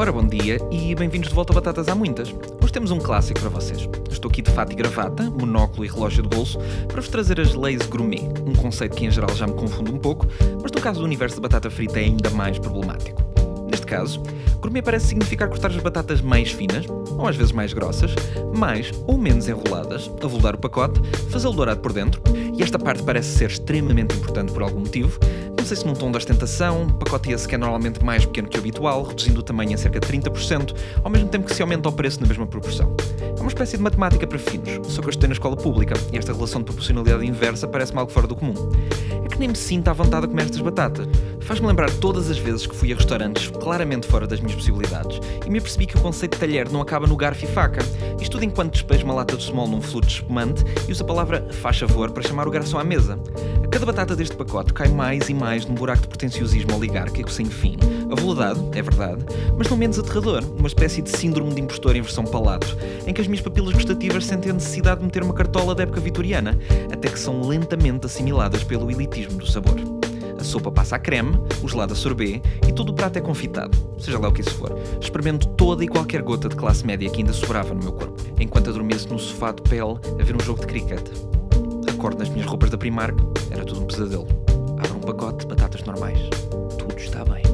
Ora, bom dia e bem-vindos de volta a Batatas Há Muitas. Hoje temos um clássico para vocês. Estou aqui de fato e gravata, monóculo e relógio de bolso para vos trazer as leis gourmet, um conceito que em geral já me confunde um pouco, mas no caso do universo da batata frita é ainda mais problemático. Neste caso, gourmet parece significar cortar as batatas mais finas, ou às vezes mais grossas, mais ou menos enroladas, avulgar o pacote, fazê-lo dourado por dentro, e esta parte parece ser extremamente importante por algum motivo, não sei se num tom de ostentação, pacote esse que é normalmente mais pequeno que o habitual, reduzindo o tamanho em cerca de 30%, ao mesmo tempo que se aumenta o preço na mesma proporção. É uma espécie de matemática para finos, só que eu estudei na escola pública e esta relação de proporcionalidade inversa parece-me algo fora do comum. É que nem me sinto à vontade a comer estas batatas. Faz-me lembrar todas as vezes que fui a restaurantes claramente fora das minhas possibilidades e me apercebi que o conceito de talher não acaba no garfo e faca. Isto tudo enquanto despejo uma lata de small num fluto espumante e uso a palavra faz favor para chamar o garçom à mesa. A cada batata deste pacote cai mais e mais num buraco de pretenciosismo oligárquico sem fim. Avoludado, é verdade, mas não menos aterrador, uma espécie de síndrome de impostor em versão palato, em que as minhas papilas gustativas sentem a necessidade de meter uma cartola da época vitoriana, até que são lentamente assimiladas pelo elitismo do sabor. A sopa passa a creme, o gelado a sorbet e todo o prato é confitado, seja lá o que isso for. Experimento toda e qualquer gota de classe média que ainda sobrava no meu corpo, enquanto adormeço no sofá de pele a ver um jogo de cricket. Acordo nas minhas roupas da Primark, era tudo um pesadelo. Abro um pacote de batatas normais. Tudo está bem.